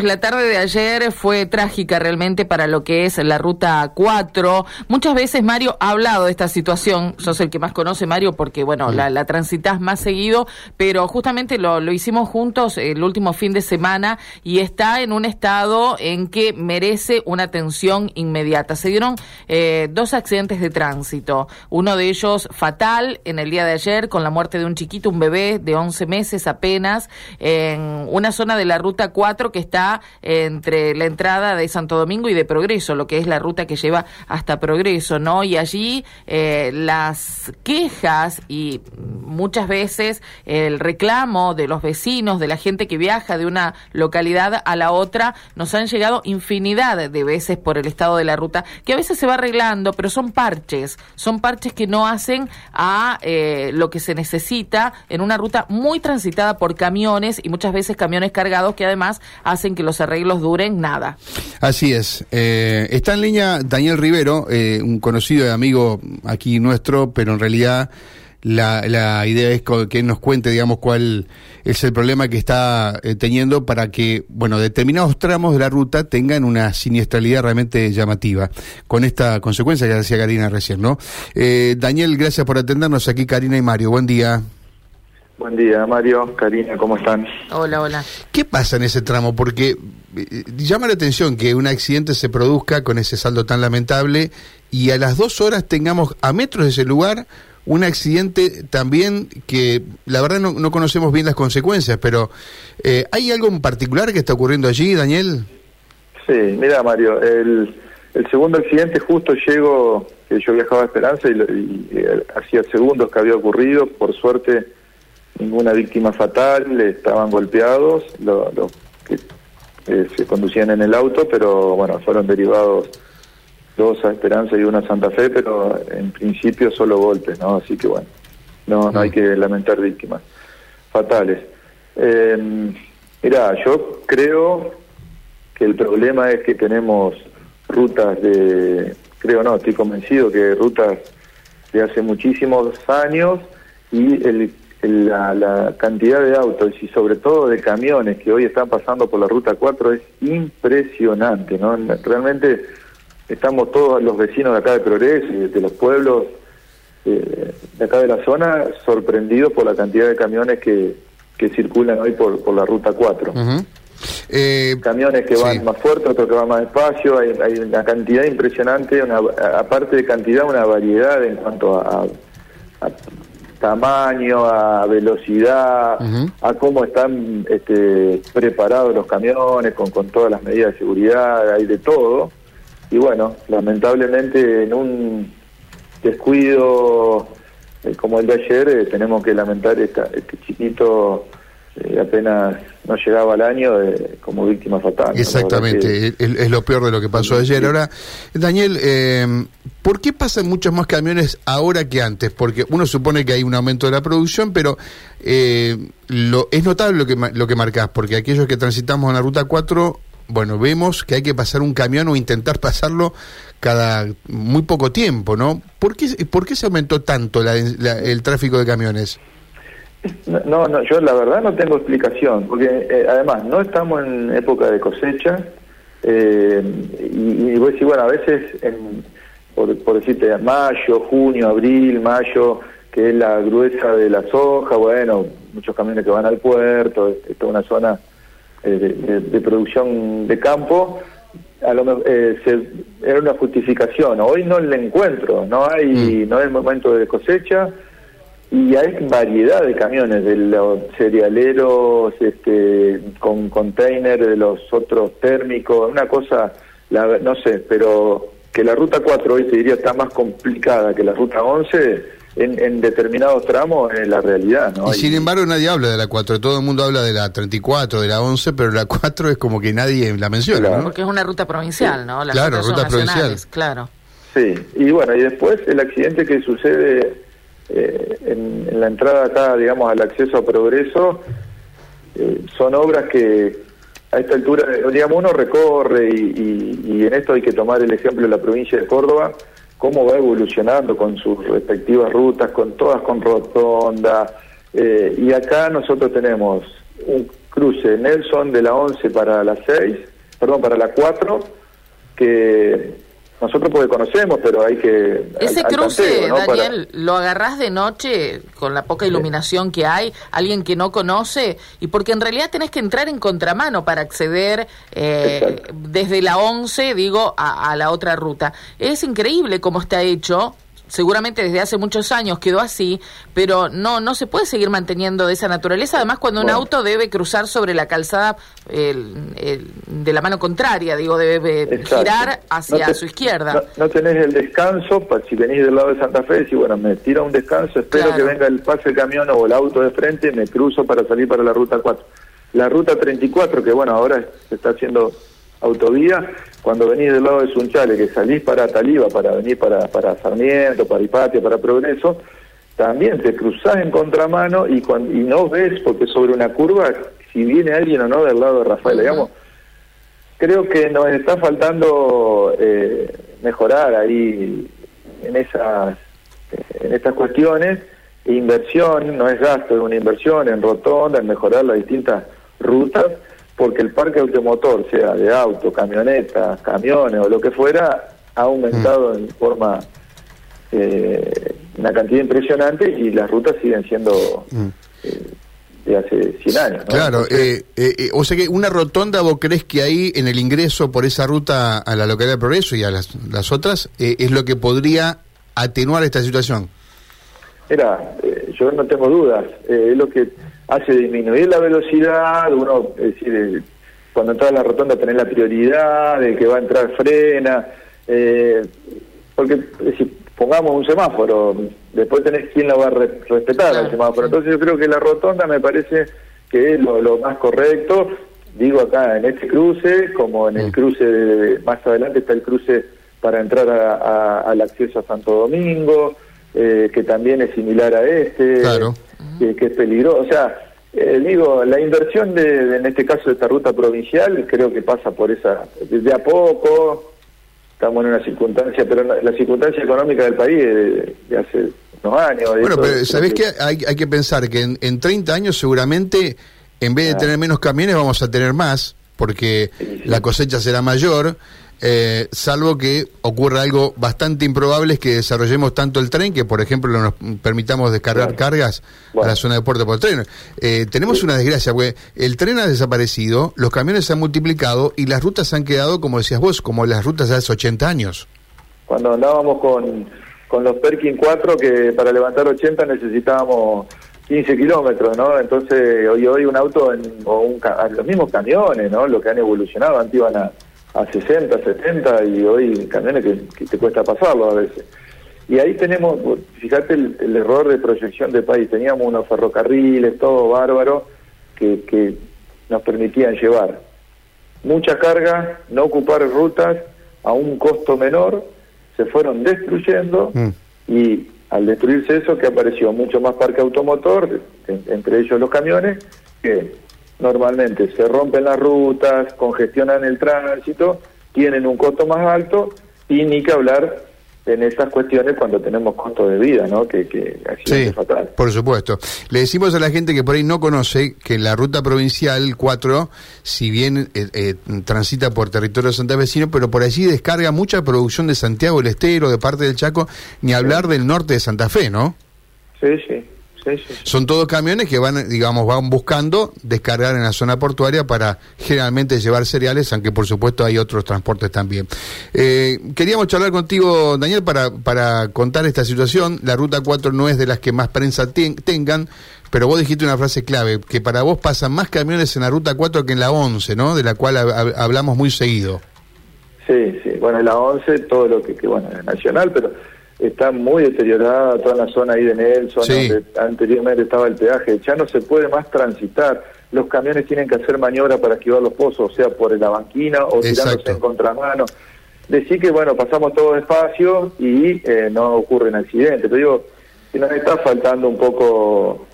La tarde de ayer fue trágica realmente para lo que es la ruta 4. Muchas veces Mario ha hablado de esta situación. Sos el que más conoce, Mario, porque, bueno, la, la, transitas más seguido, pero justamente lo, lo, hicimos juntos el último fin de semana y está en un estado en que merece una atención inmediata. Se dieron eh, dos accidentes de tránsito. Uno de ellos fatal en el día de ayer con la muerte de un chiquito, un bebé de 11 meses apenas, en una zona de la ruta 4 que está entre la entrada de Santo Domingo y de Progreso, lo que es la ruta que lleva hasta Progreso, ¿no? Y allí eh, las quejas y muchas veces el reclamo de los vecinos, de la gente que viaja de una localidad a la otra, nos han llegado infinidad de veces por el estado de la ruta, que a veces se va arreglando, pero son parches, son parches que no hacen a eh, lo que se necesita en una ruta muy transitada por camiones y muchas veces camiones cargados que además hacen que los arreglos duren nada. Así es. Eh, está en línea Daniel Rivero, eh, un conocido y amigo aquí nuestro, pero en realidad la, la idea es que nos cuente, digamos, cuál es el problema que está eh, teniendo para que, bueno, determinados tramos de la ruta tengan una siniestralidad realmente llamativa, con esta consecuencia que decía Karina recién, ¿no? Daniel, gracias por atendernos aquí, Karina y Mario. Buen día. Buen día, Mario, Karina, ¿cómo están? Hola, hola. ¿Qué pasa en ese tramo? Porque eh, llama la atención que un accidente se produzca con ese saldo tan lamentable y a las dos horas tengamos a metros de ese lugar un accidente también que la verdad no, conocemos bien las consecuencias, pero eh, ¿hay algo en particular que está ocurriendo allí, Daniel? Sí, mira, Mario, el, el segundo accidente justo llegó, que yo viajaba a Esperanza y, y eh, hacía segundos que había ocurrido, por suerte ninguna víctima fatal, estaban golpeados los que eh, se conducían en el auto, pero bueno, fueron derivados dos a Esperanza y una a Santa Fe, pero en principio solo golpes, ¿no? Así que bueno, no, no hay que lamentar víctimas fatales. Eh, mira, yo creo que el problema es que tenemos rutas de, creo no, estoy convencido que rutas de hace muchísimos años y el la, la, cantidad de autos y sobre todo de camiones que hoy están pasando por la ruta 4 es impresionante, ¿no? Realmente estamos todos los vecinos de acá de Progreso y de los pueblos eh, de acá de la zona sorprendidos por la cantidad de camiones que, que circulan hoy por, por la ruta 4. Eh, camiones que van más fuerte, otros que van más despacio, hay, hay una cantidad impresionante, una, aparte de cantidad, una variedad en cuanto a, a tamaño, a velocidad, a cómo están este, preparados los camiones, con, con todas las medidas de seguridad, hay de todo. Y bueno, lamentablemente en un descuido eh, como el de ayer, eh, tenemos que lamentar esta, este chiquito eh, apenas no llegaba al año como víctima fatal. Exactamente, es, lo peor de lo que pasó ayer. Ahora, Daniel, eh, ¿por qué pasan muchos más camiones ahora que antes? Porque uno supone que hay un aumento de la producción, pero eh, lo, es notable lo que, lo que marcás, porque aquellos que transitamos en la Ruta 4, bueno, vemos que hay que pasar un camión o intentar pasarlo cada muy poco tiempo, ¿no? ¿Por qué, por qué se aumentó tanto el tráfico de camiones? No, no, yo la verdad no tengo explicación, porque eh, además no estamos en época de cosecha, eh, y, y voy a decir, bueno, a veces, en, por, por decirte, mayo, junio, abril, mayo, que es la gruesa de la soja, bueno, muchos camiones que van al puerto, esta es una zona eh, de, producción de campo, a lo eh, era una justificación. Hoy no le encuentro, no hay, mm. no el momento de cosecha, y hay variedad de camiones, de los cerealeros este, con container, de los otros térmicos, una cosa, la, no sé, pero que la ruta 4 hoy te diría está más complicada que la ruta 11 en, en determinados tramos es la realidad. ¿no? Y sin embargo nadie habla de la 4, todo el mundo habla de la 34, de la 11, pero la 4 es como que nadie la menciona. Porque es una ruta provincial, ¿no? claro, ruta provincial. Claro. Sí, y bueno, y después el accidente que sucede entrada acá, digamos, al acceso a progreso, eh, son obras que a esta altura, digamos, uno recorre y, en esto hay que tomar el ejemplo de la provincia de Córdoba, cómo va evolucionando con sus respectivas rutas, con todas con rotonda, eh, y acá nosotros tenemos cruce Nelson de la 11 para la 6, perdón, para la 4, que nosotros porque conocemos, pero hay que... Ese cruce, Daniel, lo agarrás de noche con la poca iluminación que hay, alguien que no conoce, y porque en realidad tenés que entrar en contramano para acceder eh, desde la 11, digo, a, a la otra ruta. Es increíble cómo está hecho, seguramente desde hace muchos años quedó así, pero no no se puede seguir manteniendo de esa naturaleza. Además, cuando un auto debe cruzar sobre la calzada de la mano contraria, digo, debe girar hacia su izquierda. No, tenés el descanso, si venís del lado de Santa Fe, si bueno, me tira un descanso, espero que venga el pase el camión o el auto de frente, me cruzo para salir para la ruta 4. La ruta 34, que bueno, ahora se está haciendo autovía, cuando venís del lado de Sunchale, que salís para Taliba, para venir para, para Sarmiento, para Hipatia, para Progreso, también te cruzás en contramano y, cuando, y no ves, porque sobre una curva, si viene alguien o no del lado de Rafael, digamos, creo que nos está faltando eh, mejorar ahí en esas, en estas cuestiones, inversión, no es gasto, es una inversión en rotonda, en mejorar las distintas rutas, porque el parque automotor, sea de auto, camionetas, camiones o lo que fuera, ha aumentado mm. en forma, eh, una cantidad impresionante y las rutas siguen siendo mm. eh, de hace 100 años. Claro, eh, eh, o sea que una rotonda, ¿vos crees que ahí en el ingreso por esa ruta a la localidad de Progreso y a las, las otras es lo que podría atenuar esta situación? Mira, yo no tengo dudas, es lo que hace disminuir la velocidad, uno, es decir, eh, cuando entra a la rotonda tenés la prioridad, de que va a entrar frena, eh, porque si pongamos un semáforo, después tenés quién lo va a respetar el semáforo. Entonces yo creo que la rotonda me parece que es lo, más correcto, digo acá en este cruce, como en el mm. cruce, más adelante está el cruce para entrar al acceso a Santo Domingo, eh, que también es similar a este. Claro que, es peligroso. O sea, eh, digo, la inversión de, en este caso de esta ruta provincial creo que pasa por esa, desde a poco, estamos en una circunstancia, pero la, circunstancia económica del país de, hace unos años. Bueno, pero ¿sabés qué? Hay, hay que pensar que en, en 30 años seguramente, en vez de tener menos camiones, vamos a tener más, porque la cosecha será mayor eh, salvo que ocurra algo bastante improbable es que desarrollemos tanto el tren que, por ejemplo, nos permitamos descargar cargas a la zona de puerto por tren. Eh, tenemos una desgracia, porque el tren ha desaparecido, los camiones se han multiplicado y las rutas han quedado, como decías vos, como las rutas de hace 80 años. Cuando andábamos con, con los Perkin 4, que para levantar 80 necesitábamos 15 kilómetros, ¿no? Entonces, hoy hoy un auto, en, o un, los mismos camiones, ¿no? Lo que han evolucionado, antes iban a a 60, 70 y hoy camiones que, te cuesta pasarlo a veces. Y ahí tenemos, fíjate el, error de proyección de país, teníamos unos ferrocarriles, todo bárbaro, que, que nos permitían llevar mucha carga, no ocupar rutas a un costo menor, se fueron destruyendo mm. y al destruirse eso que apareció mucho más parque automotor, entre ellos los camiones, que normalmente se rompen las rutas, congestionan el tránsito, tienen un costo más alto y ni que hablar en estas cuestiones cuando tenemos costo de vida, ¿no? Que, que sí, fatal. Por supuesto. Le decimos a la gente que por ahí no conoce que la ruta provincial 4, si bien eh, eh, transita por territorio santafesino, pero por allí descarga mucha producción de Santiago del Estero, de parte del Chaco, ni hablar del norte de Santa Fe, ¿no? Sí, sí. Son todos camiones que van, digamos, van buscando descargar en la zona portuaria para generalmente llevar cereales, aunque por supuesto hay otros transportes también. Eh, queríamos charlar contigo, Daniel, para, para contar esta situación. La ruta 4 no es de las que más prensa tengan, pero vos dijiste una frase clave, que para vos pasan más camiones en la ruta 4 que en la 11, ¿no? De la cual hablamos muy seguido. Sí, sí. Bueno, en la 11 todo lo que, que bueno, es nacional, pero está muy deteriorada toda la zona ahí de Nelson, donde anteriormente estaba el peaje, ya no se puede más transitar, los camiones tienen que hacer maniobra para esquivar los pozos, o sea, por la banquina o tirándose en contramano. Decir que, bueno, pasamos todo despacio y eh, no ocurren accidentes, pero digo, que nos está faltando un poco,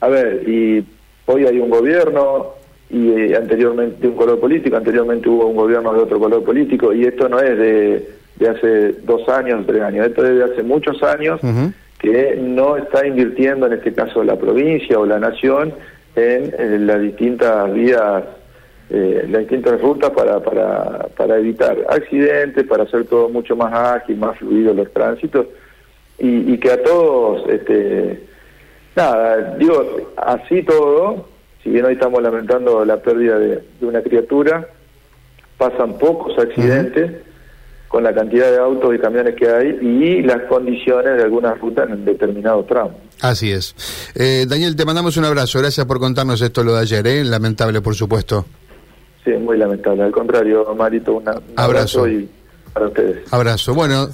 a ver, y hoy hay un gobierno y eh, anteriormente un color político, anteriormente hubo un gobierno de otro color político y esto no es de de hace dos años, tres años, esto es de hace muchos años que no está invirtiendo, en este caso la provincia o la nación, en, las distintas vías, eh, las distintas rutas para, para, para evitar accidentes, para hacer todo mucho más ágil, más fluido los tránsitos. Y, y que a todos, este, nada, digo, así todo, si bien hoy estamos lamentando la pérdida de, de una criatura, pasan pocos accidentes con la cantidad de autos y camiones que hay y las condiciones de algunas rutas en determinados tramos. Así es. Eh, Daniel, te mandamos un abrazo. Gracias por contarnos esto lo de ayer, ¿eh? Lamentable, por supuesto. Sí, muy lamentable. Al contrario, Marito, un abrazo, Abrazo. y para ustedes. Abrazo. Bueno.